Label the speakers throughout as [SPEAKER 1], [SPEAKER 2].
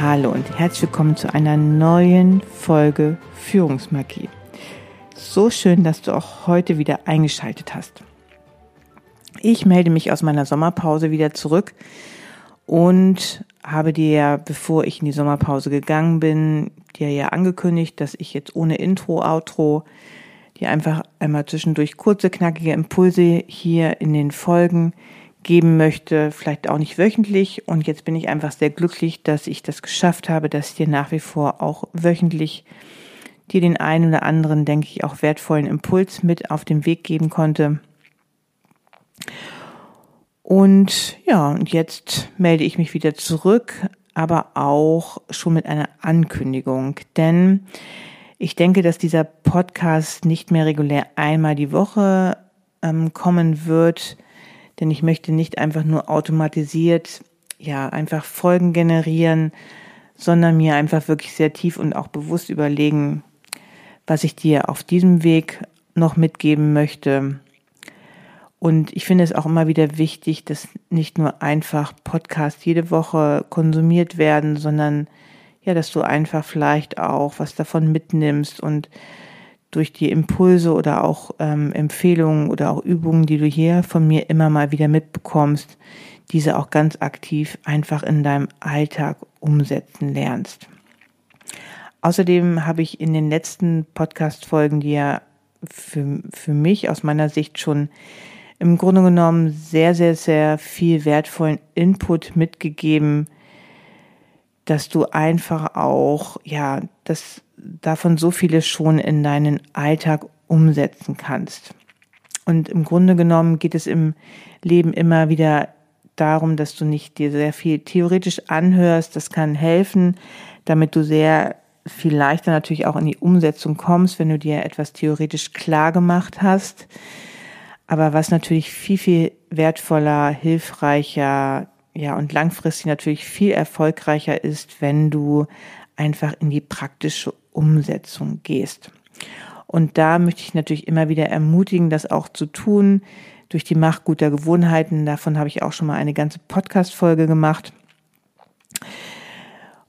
[SPEAKER 1] Hallo und herzlich willkommen zu einer neuen Folge Führungsmagie. So schön, dass du auch heute wieder eingeschaltet hast. Ich melde mich aus meiner Sommerpause wieder zurück und habe dir, bevor ich in die Sommerpause gegangen bin, dir ja angekündigt, dass ich jetzt ohne Intro, Outro dir einfach einmal zwischendurch kurze, knackige Impulse hier in den Folgen geben möchte, vielleicht auch nicht wöchentlich. Und jetzt bin ich einfach sehr glücklich, dass ich das geschafft habe, dass ich dir nach wie vor auch wöchentlich dir den einen oder anderen, denke ich, auch wertvollen Impuls mit auf den Weg geben konnte. Und ja, und jetzt melde ich mich wieder zurück, aber auch schon mit einer Ankündigung, denn ich denke, dass dieser Podcast nicht mehr regulär einmal die Woche ähm, kommen wird, denn ich möchte nicht einfach nur automatisiert, ja, einfach Folgen generieren, sondern mir einfach wirklich sehr tief und auch bewusst überlegen, was ich dir auf diesem Weg noch mitgeben möchte. Und ich finde es auch immer wieder wichtig, dass nicht nur einfach Podcasts jede Woche konsumiert werden, sondern ja, dass du einfach vielleicht auch was davon mitnimmst und durch die Impulse oder auch ähm, Empfehlungen oder auch Übungen, die du hier von mir immer mal wieder mitbekommst, diese auch ganz aktiv einfach in deinem Alltag umsetzen lernst. Außerdem habe ich in den letzten Podcast-Folgen dir für, für mich aus meiner Sicht schon im Grunde genommen sehr, sehr, sehr viel wertvollen Input mitgegeben, dass du einfach auch, ja, das davon so vieles schon in deinen Alltag umsetzen kannst. Und im Grunde genommen geht es im Leben immer wieder darum, dass du nicht dir sehr viel theoretisch anhörst. Das kann helfen, damit du sehr viel leichter natürlich auch in die Umsetzung kommst, wenn du dir etwas theoretisch klar gemacht hast. Aber was natürlich viel, viel wertvoller, hilfreicher, ja, und langfristig natürlich viel erfolgreicher ist, wenn du einfach in die praktische Umsetzung gehst. Und da möchte ich natürlich immer wieder ermutigen, das auch zu tun durch die Macht guter Gewohnheiten. Davon habe ich auch schon mal eine ganze Podcast-Folge gemacht.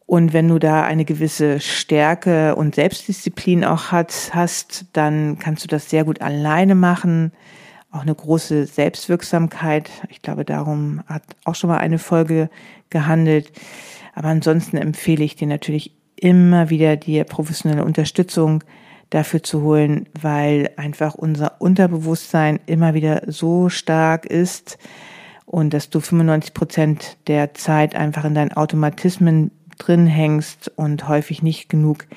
[SPEAKER 1] Und wenn du da eine gewisse Stärke und Selbstdisziplin auch hat, hast, dann kannst du das sehr gut alleine machen. Auch eine große Selbstwirksamkeit. Ich glaube, darum hat auch schon mal eine Folge gehandelt. Aber ansonsten empfehle ich dir natürlich immer wieder die professionelle Unterstützung dafür zu holen, weil einfach unser Unterbewusstsein immer wieder so stark ist und dass du 95 Prozent der Zeit einfach in deinen Automatismen drin hängst und häufig nicht genug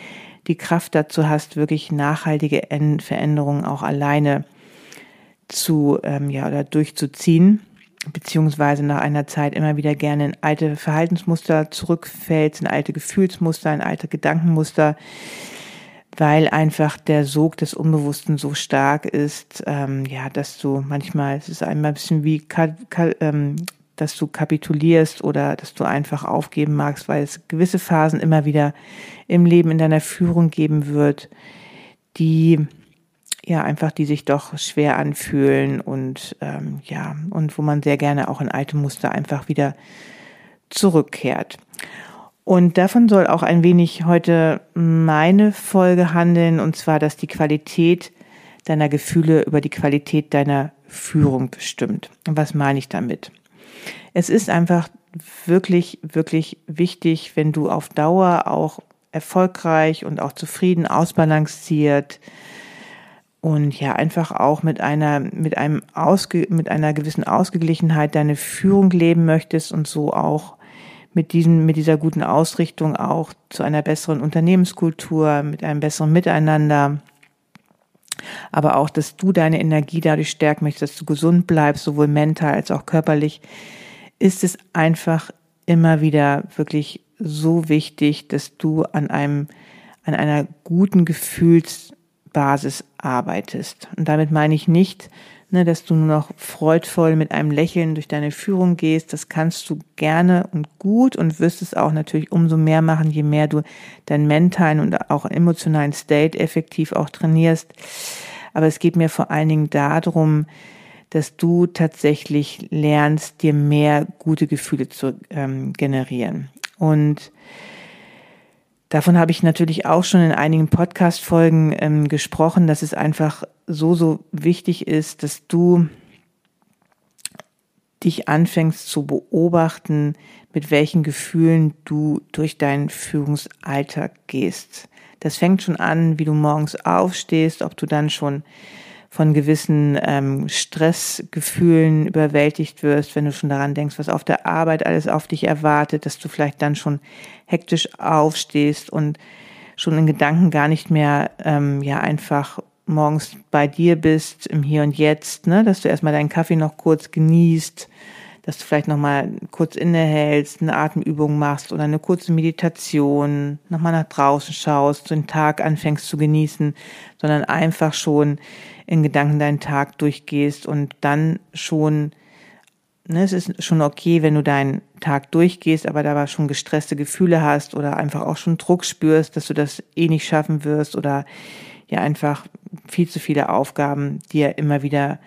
[SPEAKER 1] die Kraft dazu hast, wirklich nachhaltige Veränderungen auch alleine zu ähm, ja oder durchzuziehen beziehungsweise nach einer Zeit immer wieder gerne in alte Verhaltensmuster zurückfällt, in alte Gefühlsmuster, in alte Gedankenmuster, weil einfach der Sog des Unbewussten so stark ist, ähm, ja, dass du manchmal, es ist einmal ein bisschen wie, ähm, dass du kapitulierst oder dass du einfach aufgeben magst, weil es gewisse Phasen immer wieder im Leben in deiner Führung geben wird, die ja einfach die sich doch schwer anfühlen und ähm, ja und wo man sehr gerne auch in alte Muster einfach wieder zurückkehrt. Und davon soll auch ein wenig heute meine Folge handeln, und zwar, dass die Qualität deiner Gefühle über die Qualität deiner Führung bestimmt. Und was meine ich damit? Es ist einfach wirklich, wirklich wichtig, wenn du auf Dauer auch erfolgreich und auch zufrieden, ausbalanciert und ja einfach auch mit einer mit einem Ausge, mit einer gewissen Ausgeglichenheit deine Führung leben möchtest und so auch mit diesem mit dieser guten Ausrichtung auch zu einer besseren Unternehmenskultur, mit einem besseren Miteinander, aber auch, dass du deine Energie dadurch stärken möchtest, dass du gesund bleibst, sowohl mental als auch körperlich, ist es einfach immer wieder wirklich so wichtig, dass du an einem, an einer guten Gefühlsbasis arbeitest. Und damit meine ich nicht, ne, dass du nur noch freudvoll mit einem Lächeln durch deine Führung gehst. Das kannst du gerne und gut und wirst es auch natürlich umso mehr machen, je mehr du deinen mentalen und auch emotionalen State effektiv auch trainierst. Aber es geht mir vor allen Dingen darum, dass du tatsächlich lernst, dir mehr gute Gefühle zu ähm, generieren. Und davon habe ich natürlich auch schon in einigen Podcast-Folgen ähm, gesprochen, dass es einfach so, so wichtig ist, dass du dich anfängst zu beobachten, mit welchen Gefühlen du durch deinen Führungsalltag gehst. Das fängt schon an, wie du morgens aufstehst, ob du dann schon von gewissen ähm, Stressgefühlen überwältigt wirst, wenn du schon daran denkst, was auf der Arbeit alles auf dich erwartet, dass du vielleicht dann schon hektisch aufstehst und schon in Gedanken gar nicht mehr ähm, ja einfach morgens bei dir bist im Hier und Jetzt, ne, dass du erstmal deinen Kaffee noch kurz genießt, dass du vielleicht noch mal kurz innehältst, eine Atemübung machst oder eine kurze Meditation, noch mal nach draußen schaust, den Tag anfängst zu genießen, sondern einfach schon in Gedanken deinen Tag durchgehst und dann schon, ne, es ist schon okay, wenn du deinen Tag durchgehst, aber da schon gestresste Gefühle hast oder einfach auch schon Druck spürst, dass du das eh nicht schaffen wirst oder ja einfach viel zu viele Aufgaben dir immer wieder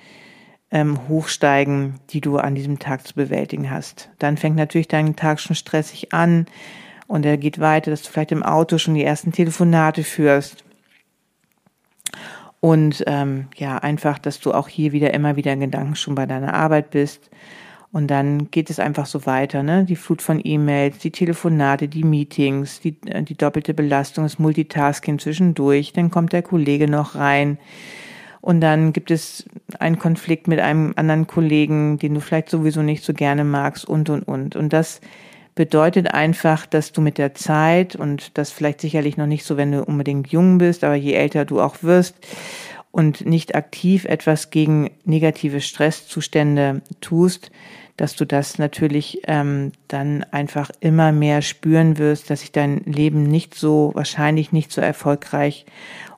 [SPEAKER 1] ähm, hochsteigen, die du an diesem Tag zu bewältigen hast. Dann fängt natürlich dein Tag schon stressig an und er geht weiter, dass du vielleicht im Auto schon die ersten Telefonate führst und ähm, ja, einfach, dass du auch hier wieder immer wieder in Gedanken schon bei deiner Arbeit bist. Und dann geht es einfach so weiter, ne? Die Flut von E-Mails, die Telefonate, die Meetings, die, äh, die doppelte Belastung, das Multitasking zwischendurch. Dann kommt der Kollege noch rein. Und dann gibt es einen Konflikt mit einem anderen Kollegen, den du vielleicht sowieso nicht so gerne magst und, und, und. Und das bedeutet einfach, dass du mit der Zeit und das vielleicht sicherlich noch nicht so, wenn du unbedingt jung bist, aber je älter du auch wirst und nicht aktiv etwas gegen negative Stresszustände tust, dass du das natürlich ähm, dann einfach immer mehr spüren wirst, dass sich dein Leben nicht so, wahrscheinlich nicht so erfolgreich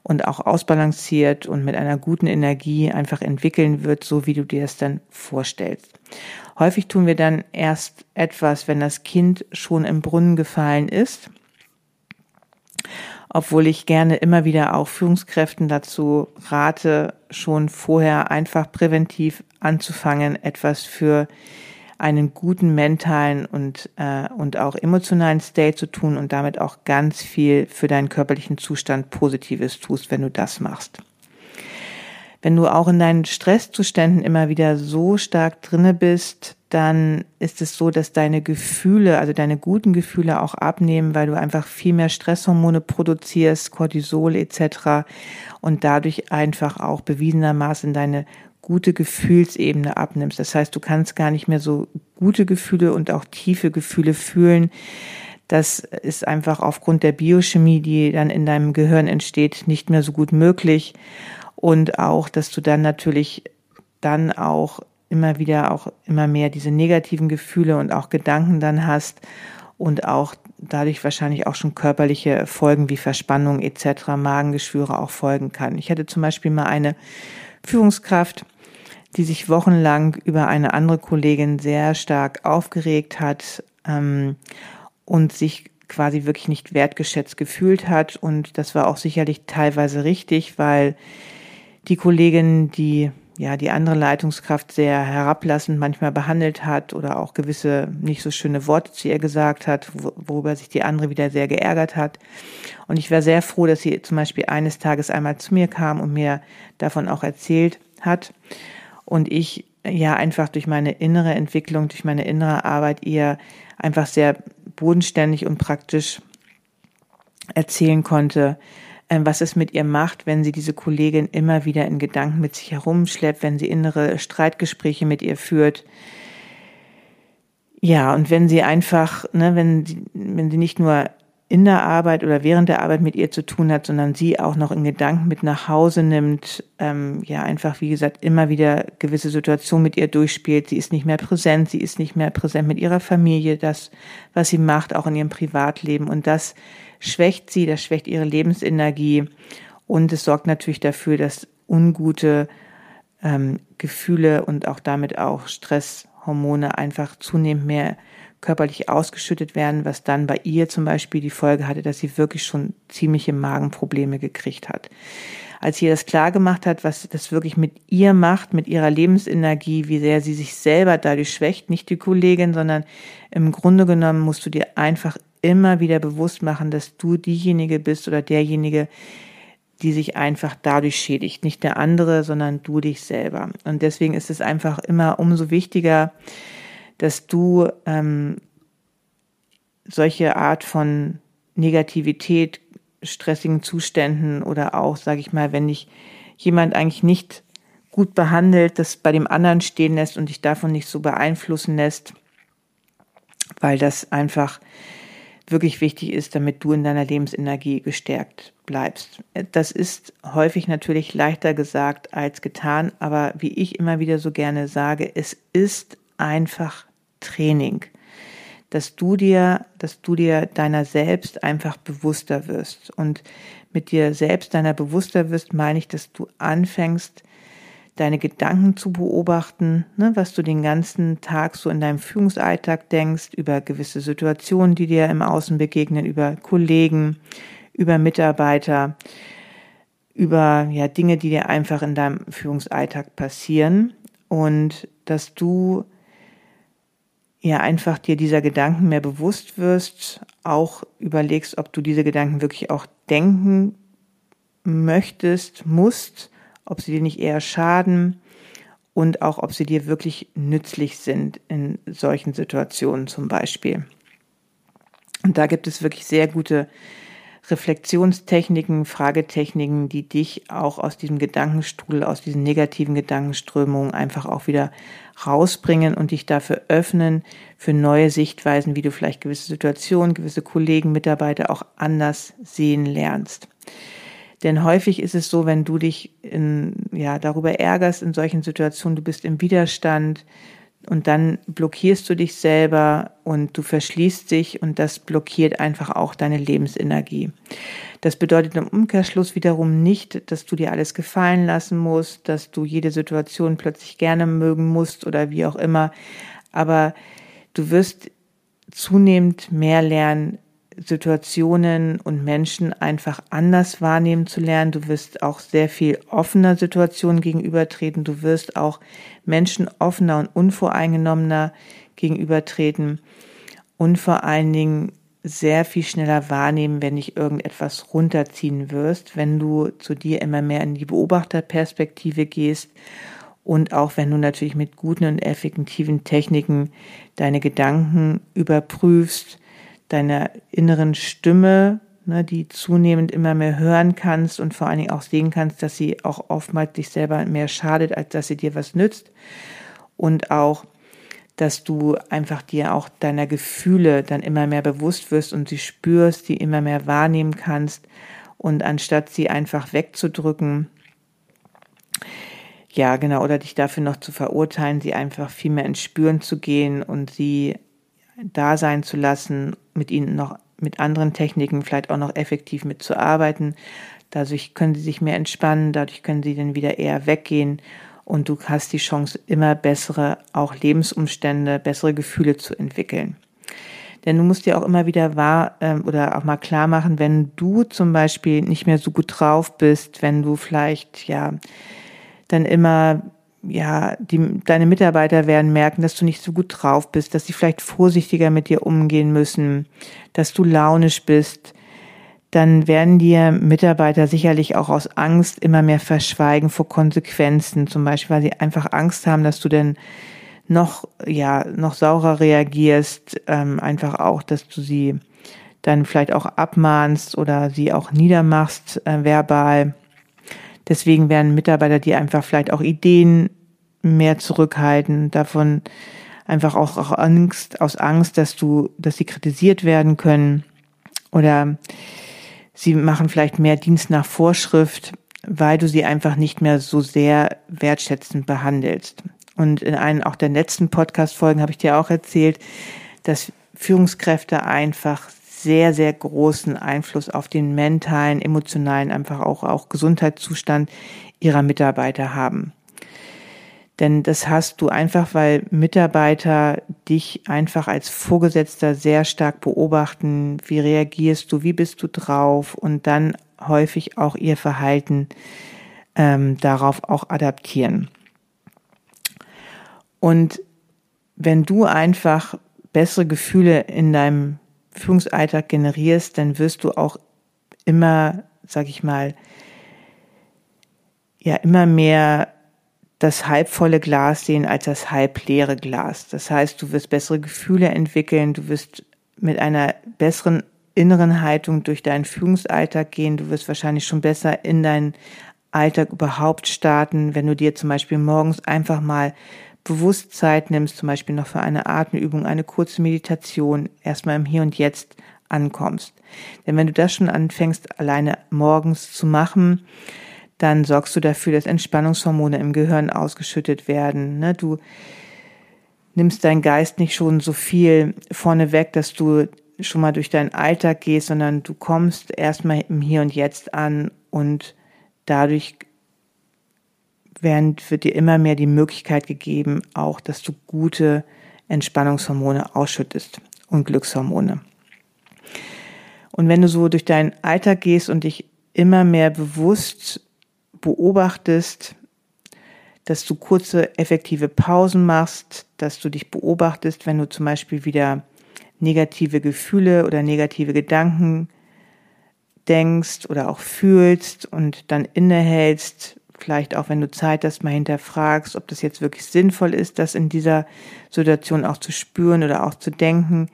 [SPEAKER 1] und auch ausbalanciert und mit einer guten Energie einfach entwickeln wird, so wie du dir es dann vorstellst. Häufig tun wir dann erst etwas, wenn das Kind schon im Brunnen gefallen ist. Obwohl ich gerne immer wieder auch Führungskräften dazu rate, schon vorher einfach präventiv anzufangen, etwas für einen guten mentalen und, äh, und auch emotionalen State zu tun und damit auch ganz viel für deinen körperlichen Zustand Positives tust, wenn du das machst. Wenn du auch in deinen Stresszuständen immer wieder so stark drinne bist, dann ist es so, dass deine Gefühle, also deine guten Gefühle auch abnehmen, weil du einfach viel mehr Stresshormone produzierst, Cortisol etc. und dadurch einfach auch bewiesenermaßen deine gute Gefühlsebene abnimmst. Das heißt, du kannst gar nicht mehr so gute Gefühle und auch tiefe Gefühle fühlen. Das ist einfach aufgrund der Biochemie, die dann in deinem Gehirn entsteht, nicht mehr so gut möglich und auch, dass du dann natürlich dann auch immer wieder auch immer mehr diese negativen Gefühle und auch Gedanken dann hast und auch dadurch wahrscheinlich auch schon körperliche Folgen wie Verspannung etc., Magengeschwüre auch folgen kann. Ich hatte zum Beispiel mal eine Führungskraft, die sich wochenlang über eine andere Kollegin sehr stark aufgeregt hat ähm, und sich quasi wirklich nicht wertgeschätzt gefühlt hat. Und das war auch sicherlich teilweise richtig, weil die Kollegin, die ja die andere Leitungskraft sehr herablassend manchmal behandelt hat oder auch gewisse nicht so schöne Worte zu ihr gesagt hat, worüber sich die andere wieder sehr geärgert hat. Und ich war sehr froh, dass sie zum Beispiel eines Tages einmal zu mir kam und mir davon auch erzählt hat. Und ich ja einfach durch meine innere Entwicklung, durch meine innere Arbeit ihr einfach sehr bodenständig und praktisch erzählen konnte, ähm, was es mit ihr macht, wenn sie diese Kollegin immer wieder in Gedanken mit sich herumschleppt, wenn sie innere Streitgespräche mit ihr führt. Ja, und wenn sie einfach, ne, wenn wenn sie nicht nur in der Arbeit oder während der Arbeit mit ihr zu tun hat, sondern sie auch noch in Gedanken mit nach Hause nimmt, ähm, ja einfach, wie gesagt, immer wieder gewisse Situationen mit ihr durchspielt. Sie ist nicht mehr präsent, sie ist nicht mehr präsent mit ihrer Familie, das, was sie macht, auch in ihrem Privatleben. Und das schwächt sie, das schwächt ihre Lebensenergie und es sorgt natürlich dafür, dass ungute ähm, Gefühle und auch damit auch Stresshormone einfach zunehmend mehr körperlich ausgeschüttet werden, was dann bei ihr zum Beispiel die Folge hatte, dass sie wirklich schon ziemliche Magenprobleme gekriegt hat. Als sie das klar gemacht hat, was das wirklich mit ihr macht, mit ihrer Lebensenergie, wie sehr sie sich selber dadurch schwächt, nicht die Kollegin, sondern im Grunde genommen musst du dir einfach immer wieder bewusst machen, dass du diejenige bist oder derjenige, die sich einfach dadurch schädigt. Nicht der andere, sondern du dich selber. Und deswegen ist es einfach immer umso wichtiger, dass du ähm, solche Art von Negativität, stressigen Zuständen oder auch, sage ich mal, wenn dich jemand eigentlich nicht gut behandelt, das bei dem anderen stehen lässt und dich davon nicht so beeinflussen lässt, weil das einfach wirklich wichtig ist, damit du in deiner Lebensenergie gestärkt bleibst. Das ist häufig natürlich leichter gesagt als getan, aber wie ich immer wieder so gerne sage, es ist einfach Training, dass du dir, dass du dir deiner selbst einfach bewusster wirst. Und mit dir selbst deiner bewusster wirst, meine ich, dass du anfängst, deine Gedanken zu beobachten, ne, was du den ganzen Tag so in deinem Führungsalltag denkst, über gewisse Situationen, die dir im Außen begegnen, über Kollegen, über Mitarbeiter, über ja Dinge, die dir einfach in deinem Führungsalltag passieren und dass du ja einfach dir dieser Gedanken mehr bewusst wirst, auch überlegst, ob du diese Gedanken wirklich auch denken möchtest, musst, ob sie dir nicht eher schaden und auch ob sie dir wirklich nützlich sind in solchen Situationen zum Beispiel. Und da gibt es wirklich sehr gute Reflexionstechniken, Fragetechniken, die dich auch aus diesem Gedankenstrudel, aus diesen negativen Gedankenströmungen einfach auch wieder rausbringen und dich dafür öffnen für neue Sichtweisen, wie du vielleicht gewisse Situationen, gewisse Kollegen, Mitarbeiter auch anders sehen lernst. Denn häufig ist es so, wenn du dich in, ja, darüber ärgerst in solchen Situationen, du bist im Widerstand, und dann blockierst du dich selber und du verschließt dich und das blockiert einfach auch deine Lebensenergie. Das bedeutet im Umkehrschluss wiederum nicht, dass du dir alles gefallen lassen musst, dass du jede Situation plötzlich gerne mögen musst oder wie auch immer. Aber du wirst zunehmend mehr lernen, Situationen und Menschen einfach anders wahrnehmen zu lernen. Du wirst auch sehr viel offener Situationen gegenübertreten. Du wirst auch Menschen offener und unvoreingenommener gegenübertreten und vor allen Dingen sehr viel schneller wahrnehmen, wenn dich irgendetwas runterziehen wirst, wenn du zu dir immer mehr in die Beobachterperspektive gehst und auch wenn du natürlich mit guten und effektiven Techniken deine Gedanken überprüfst, deiner inneren Stimme, ne, die zunehmend immer mehr hören kannst und vor allen Dingen auch sehen kannst, dass sie auch oftmals dich selber mehr schadet, als dass sie dir was nützt. Und auch, dass du einfach dir auch deiner Gefühle dann immer mehr bewusst wirst und sie spürst, die immer mehr wahrnehmen kannst. Und anstatt sie einfach wegzudrücken, ja, genau, oder dich dafür noch zu verurteilen, sie einfach viel mehr ins Spüren zu gehen und sie da sein zu lassen, mit ihnen noch mit anderen Techniken vielleicht auch noch effektiv mitzuarbeiten. Dadurch können sie sich mehr entspannen, dadurch können sie dann wieder eher weggehen und du hast die Chance, immer bessere auch Lebensumstände, bessere Gefühle zu entwickeln. Denn du musst dir auch immer wieder wahr ähm, oder auch mal klar machen, wenn du zum Beispiel nicht mehr so gut drauf bist, wenn du vielleicht ja dann immer ja, die, deine Mitarbeiter werden merken, dass du nicht so gut drauf bist, dass sie vielleicht vorsichtiger mit dir umgehen müssen, dass du launisch bist, dann werden dir Mitarbeiter sicherlich auch aus Angst immer mehr verschweigen vor Konsequenzen, zum Beispiel, weil sie einfach Angst haben, dass du denn noch, ja, noch saurer reagierst, ähm, einfach auch, dass du sie dann vielleicht auch abmahnst oder sie auch niedermachst äh, verbal. Deswegen werden Mitarbeiter dir einfach vielleicht auch Ideen mehr zurückhalten, davon einfach auch, auch Angst, aus Angst, dass du, dass sie kritisiert werden können oder sie machen vielleicht mehr Dienst nach Vorschrift, weil du sie einfach nicht mehr so sehr wertschätzend behandelst. Und in einem auch der letzten Podcast-Folgen habe ich dir auch erzählt, dass Führungskräfte einfach sehr, sehr großen Einfluss auf den mentalen, emotionalen, einfach auch, auch Gesundheitszustand ihrer Mitarbeiter haben. Denn das hast du einfach, weil Mitarbeiter dich einfach als Vorgesetzter sehr stark beobachten. Wie reagierst du? Wie bist du drauf? Und dann häufig auch ihr Verhalten ähm, darauf auch adaptieren. Und wenn du einfach bessere Gefühle in deinem Führungsalltag generierst, dann wirst du auch immer, sag ich mal, ja, immer mehr das halbvolle Glas sehen als das halbleere Glas. Das heißt, du wirst bessere Gefühle entwickeln, du wirst mit einer besseren inneren Haltung durch deinen Führungsalltag gehen, du wirst wahrscheinlich schon besser in deinen Alltag überhaupt starten, wenn du dir zum Beispiel morgens einfach mal bewusst Zeit nimmst, zum Beispiel noch für eine Atemübung, eine kurze Meditation, erstmal im Hier und Jetzt ankommst. Denn wenn du das schon anfängst, alleine morgens zu machen, dann sorgst du dafür, dass Entspannungshormone im Gehirn ausgeschüttet werden. Ne? Du nimmst deinen Geist nicht schon so viel vorne weg, dass du schon mal durch deinen Alltag gehst, sondern du kommst erstmal im Hier und Jetzt an und dadurch werden, wird dir immer mehr die Möglichkeit gegeben, auch, dass du gute Entspannungshormone ausschüttest und Glückshormone. Und wenn du so durch deinen Alltag gehst und dich immer mehr bewusst beobachtest, dass du kurze, effektive Pausen machst, dass du dich beobachtest, wenn du zum Beispiel wieder negative Gefühle oder negative Gedanken denkst oder auch fühlst und dann innehältst, vielleicht auch wenn du Zeit hast, mal hinterfragst, ob das jetzt wirklich sinnvoll ist, das in dieser Situation auch zu spüren oder auch zu denken,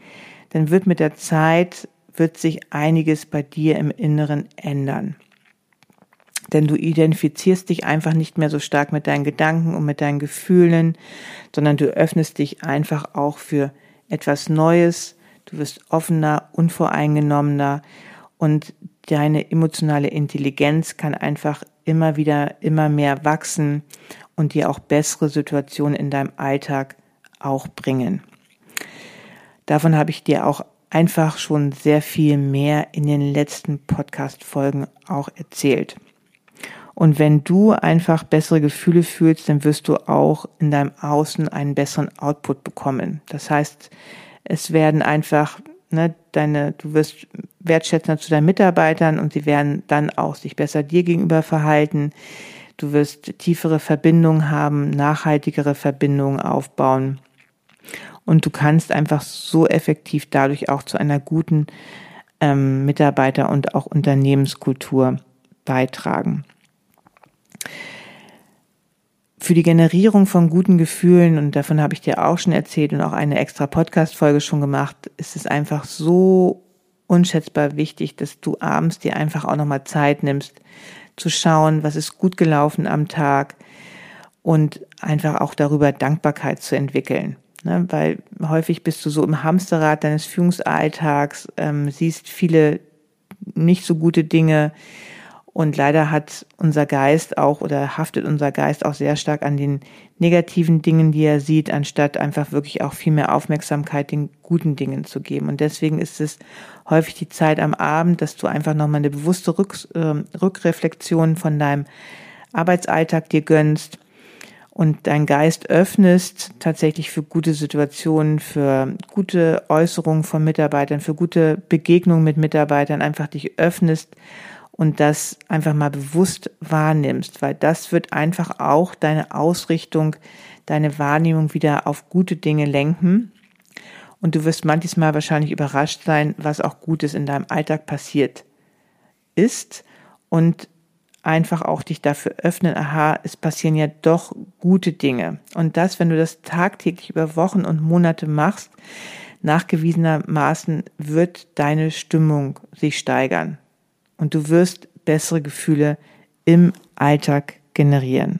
[SPEAKER 1] dann wird mit der Zeit, wird sich einiges bei dir im Inneren ändern. Denn du identifizierst dich einfach nicht mehr so stark mit deinen Gedanken und mit deinen Gefühlen, sondern du öffnest dich einfach auch für etwas Neues. Du wirst offener, unvoreingenommener und deine emotionale Intelligenz kann einfach immer wieder, immer mehr wachsen und dir auch bessere Situationen in deinem Alltag auch bringen. Davon habe ich dir auch einfach schon sehr viel mehr in den letzten Podcast-Folgen auch erzählt. Und wenn du einfach bessere Gefühle fühlst, dann wirst du auch in deinem Außen einen besseren Output bekommen. Das heißt, es werden einfach, ne, deine, du wirst wertschätzender zu deinen Mitarbeitern und sie werden dann auch sich besser dir gegenüber verhalten. Du wirst tiefere Verbindungen haben, nachhaltigere Verbindungen aufbauen. Und du kannst einfach so effektiv dadurch auch zu einer guten ähm, Mitarbeiter- und auch Unternehmenskultur beitragen. Für die Generierung von guten Gefühlen, und davon habe ich dir auch schon erzählt und auch eine extra Podcast-Folge schon gemacht, ist es einfach so unschätzbar wichtig, dass du abends dir einfach auch nochmal Zeit nimmst, zu schauen, was ist gut gelaufen am Tag und einfach auch darüber Dankbarkeit zu entwickeln. Ne, weil häufig bist du so im Hamsterrad deines Führungsalltags, ähm, siehst viele nicht so gute Dinge und leider hat unser Geist auch oder haftet unser Geist auch sehr stark an den negativen Dingen, die er sieht, anstatt einfach wirklich auch viel mehr Aufmerksamkeit den guten Dingen zu geben. Und deswegen ist es häufig die Zeit am Abend, dass du einfach nochmal eine bewusste Rück, äh, Rückreflexion von deinem Arbeitsalltag dir gönnst und dein Geist öffnest tatsächlich für gute Situationen, für gute Äußerungen von Mitarbeitern, für gute Begegnungen mit Mitarbeitern, einfach dich öffnest und das einfach mal bewusst wahrnimmst, weil das wird einfach auch deine Ausrichtung, deine Wahrnehmung wieder auf gute Dinge lenken. Und du wirst manches Mal wahrscheinlich überrascht sein, was auch Gutes in deinem Alltag passiert ist und einfach auch dich dafür öffnen, aha, es passieren ja doch gute Dinge. Und das, wenn du das tagtäglich über Wochen und Monate machst, nachgewiesenermaßen wird deine Stimmung sich steigern und du wirst bessere Gefühle im Alltag generieren.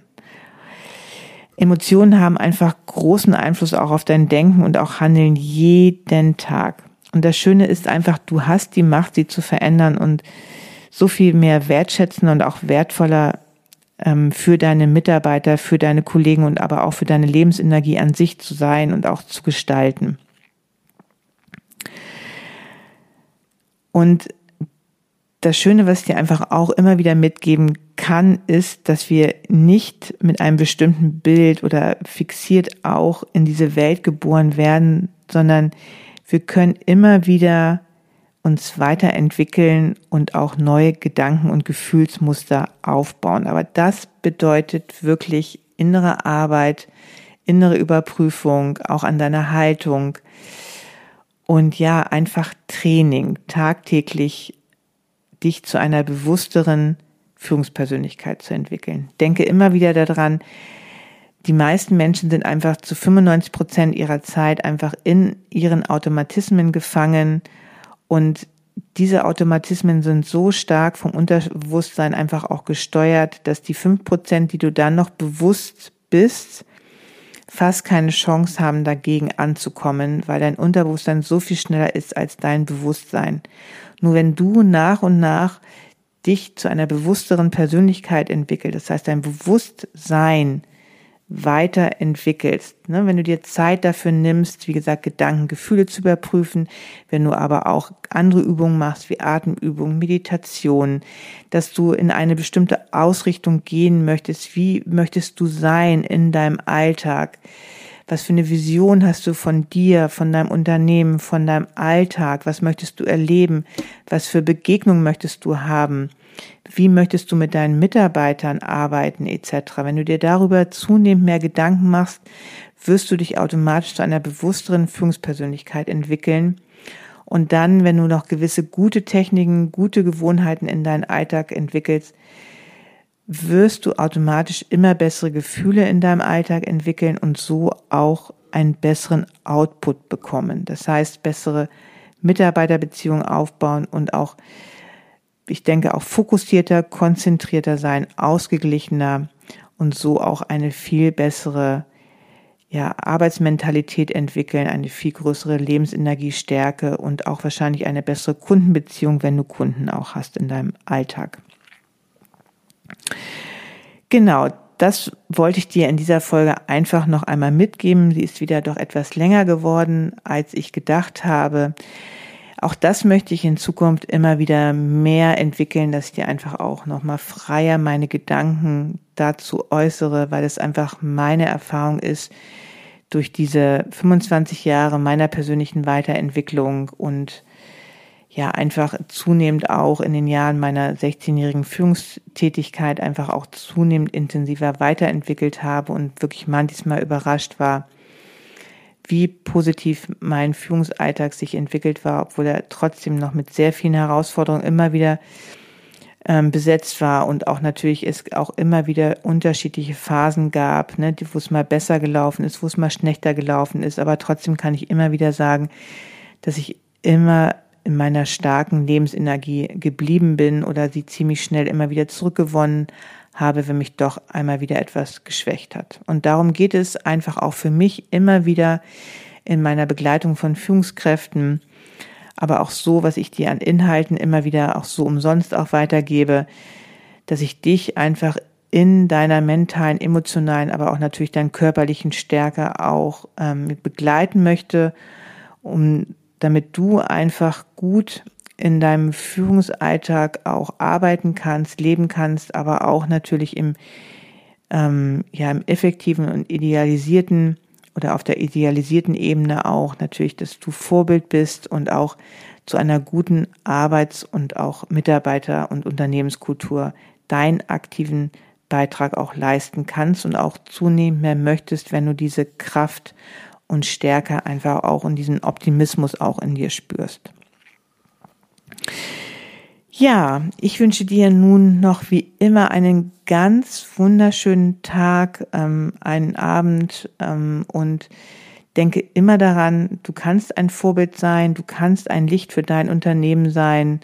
[SPEAKER 1] Emotionen haben einfach großen Einfluss auch auf dein Denken und auch Handeln jeden Tag. Und das Schöne ist einfach, du hast die Macht, sie zu verändern und so viel mehr wertschätzender und auch wertvoller ähm, für deine Mitarbeiter, für deine Kollegen und aber auch für deine Lebensenergie an sich zu sein und auch zu gestalten. Und das Schöne, was ich dir einfach auch immer wieder mitgeben kann, ist, dass wir nicht mit einem bestimmten Bild oder fixiert auch in diese Welt geboren werden, sondern wir können immer wieder uns weiterentwickeln und auch neue Gedanken und Gefühlsmuster aufbauen. Aber das bedeutet wirklich innere Arbeit, innere Überprüfung, auch an deiner Haltung und ja, einfach Training, tagtäglich dich zu einer bewussteren Führungspersönlichkeit zu entwickeln. Denke immer wieder daran, die meisten Menschen sind einfach zu 95 Prozent ihrer Zeit einfach in ihren Automatismen gefangen und diese Automatismen sind so stark vom Unterbewusstsein einfach auch gesteuert, dass die fünf Prozent, die du dann noch bewusst bist, fast keine Chance haben, dagegen anzukommen, weil dein Unterbewusstsein so viel schneller ist als dein Bewusstsein. Nur wenn du nach und nach dich zu einer bewussteren Persönlichkeit entwickelst, das heißt dein Bewusstsein weiterentwickelst. Ne? Wenn du dir Zeit dafür nimmst, wie gesagt, Gedanken, Gefühle zu überprüfen, wenn du aber auch andere Übungen machst, wie Atemübungen, Meditation, dass du in eine bestimmte Ausrichtung gehen möchtest, wie möchtest du sein in deinem Alltag, was für eine Vision hast du von dir, von deinem Unternehmen, von deinem Alltag? Was möchtest du erleben? Was für Begegnungen möchtest du haben? Wie möchtest du mit deinen Mitarbeitern arbeiten etc.? Wenn du dir darüber zunehmend mehr Gedanken machst, wirst du dich automatisch zu einer bewussteren Führungspersönlichkeit entwickeln. Und dann, wenn du noch gewisse gute Techniken, gute Gewohnheiten in deinen Alltag entwickelst, wirst du automatisch immer bessere Gefühle in deinem Alltag entwickeln und so auch einen besseren Output bekommen. Das heißt, bessere Mitarbeiterbeziehungen aufbauen und auch, ich denke, auch fokussierter, konzentrierter sein, ausgeglichener und so auch eine viel bessere ja, Arbeitsmentalität entwickeln, eine viel größere Lebensenergiestärke und auch wahrscheinlich eine bessere Kundenbeziehung, wenn du Kunden auch hast in deinem Alltag. Genau, das wollte ich dir in dieser Folge einfach noch einmal mitgeben. Sie ist wieder doch etwas länger geworden, als ich gedacht habe. Auch das möchte ich in Zukunft immer wieder mehr entwickeln, dass ich dir einfach auch nochmal freier meine Gedanken dazu äußere, weil es einfach meine Erfahrung ist durch diese 25 Jahre meiner persönlichen Weiterentwicklung und ja einfach zunehmend auch in den Jahren meiner 16-jährigen Führungstätigkeit einfach auch zunehmend intensiver weiterentwickelt habe und wirklich manchmal überrascht war, wie positiv mein Führungsalltag sich entwickelt war, obwohl er trotzdem noch mit sehr vielen Herausforderungen immer wieder ähm, besetzt war und auch natürlich es auch immer wieder unterschiedliche Phasen gab, ne, wo es mal besser gelaufen ist, wo es mal schlechter gelaufen ist, aber trotzdem kann ich immer wieder sagen, dass ich immer in meiner starken Lebensenergie geblieben bin oder sie ziemlich schnell immer wieder zurückgewonnen habe, wenn mich doch einmal wieder etwas geschwächt hat. Und darum geht es einfach auch für mich immer wieder in meiner Begleitung von Führungskräften, aber auch so, was ich dir an Inhalten immer wieder auch so umsonst auch weitergebe, dass ich dich einfach in deiner mentalen, emotionalen, aber auch natürlich deinen körperlichen Stärke auch ähm, begleiten möchte, um damit du einfach gut in deinem Führungsalltag auch arbeiten kannst, leben kannst, aber auch natürlich im, ähm, ja, im effektiven und idealisierten oder auf der idealisierten Ebene auch natürlich, dass du Vorbild bist und auch zu einer guten Arbeits- und auch Mitarbeiter- und Unternehmenskultur deinen aktiven Beitrag auch leisten kannst und auch zunehmend mehr möchtest, wenn du diese Kraft und Stärke einfach auch und diesen Optimismus auch in dir spürst. Ja, ich wünsche dir nun noch wie immer einen ganz wunderschönen Tag, ähm, einen Abend ähm, und denke immer daran, du kannst ein Vorbild sein, du kannst ein Licht für dein Unternehmen sein.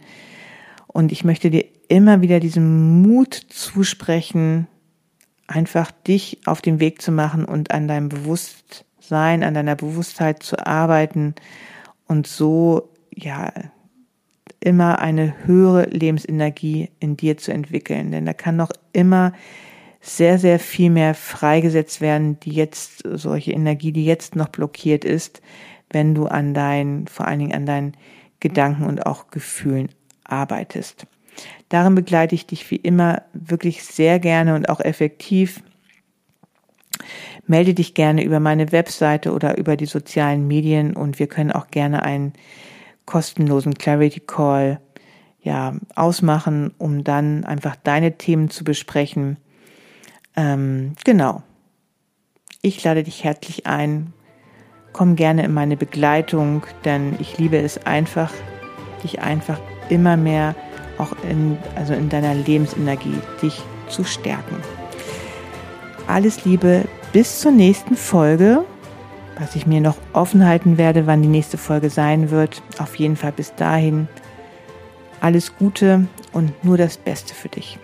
[SPEAKER 1] Und ich möchte dir immer wieder diesen Mut zusprechen, einfach dich auf den Weg zu machen und an deinem Bewusstsein, an deiner Bewusstheit zu arbeiten und so, ja, immer eine höhere Lebensenergie in dir zu entwickeln. Denn da kann noch immer sehr, sehr viel mehr freigesetzt werden, die jetzt, solche Energie, die jetzt noch blockiert ist, wenn du an deinen, vor allen Dingen an deinen Gedanken und auch Gefühlen arbeitest. Darin begleite ich dich wie immer wirklich sehr gerne und auch effektiv. Melde dich gerne über meine Webseite oder über die sozialen Medien und wir können auch gerne einen kostenlosen Clarity Call ja, ausmachen, um dann einfach deine Themen zu besprechen. Ähm, genau. Ich lade dich herzlich ein. Komm gerne in meine Begleitung, denn ich liebe es einfach, dich einfach immer mehr auch in, also in deiner Lebensenergie, dich zu stärken. Alles Liebe, bis zur nächsten Folge, was ich mir noch offen halten werde, wann die nächste Folge sein wird. Auf jeden Fall bis dahin alles Gute und nur das Beste für dich.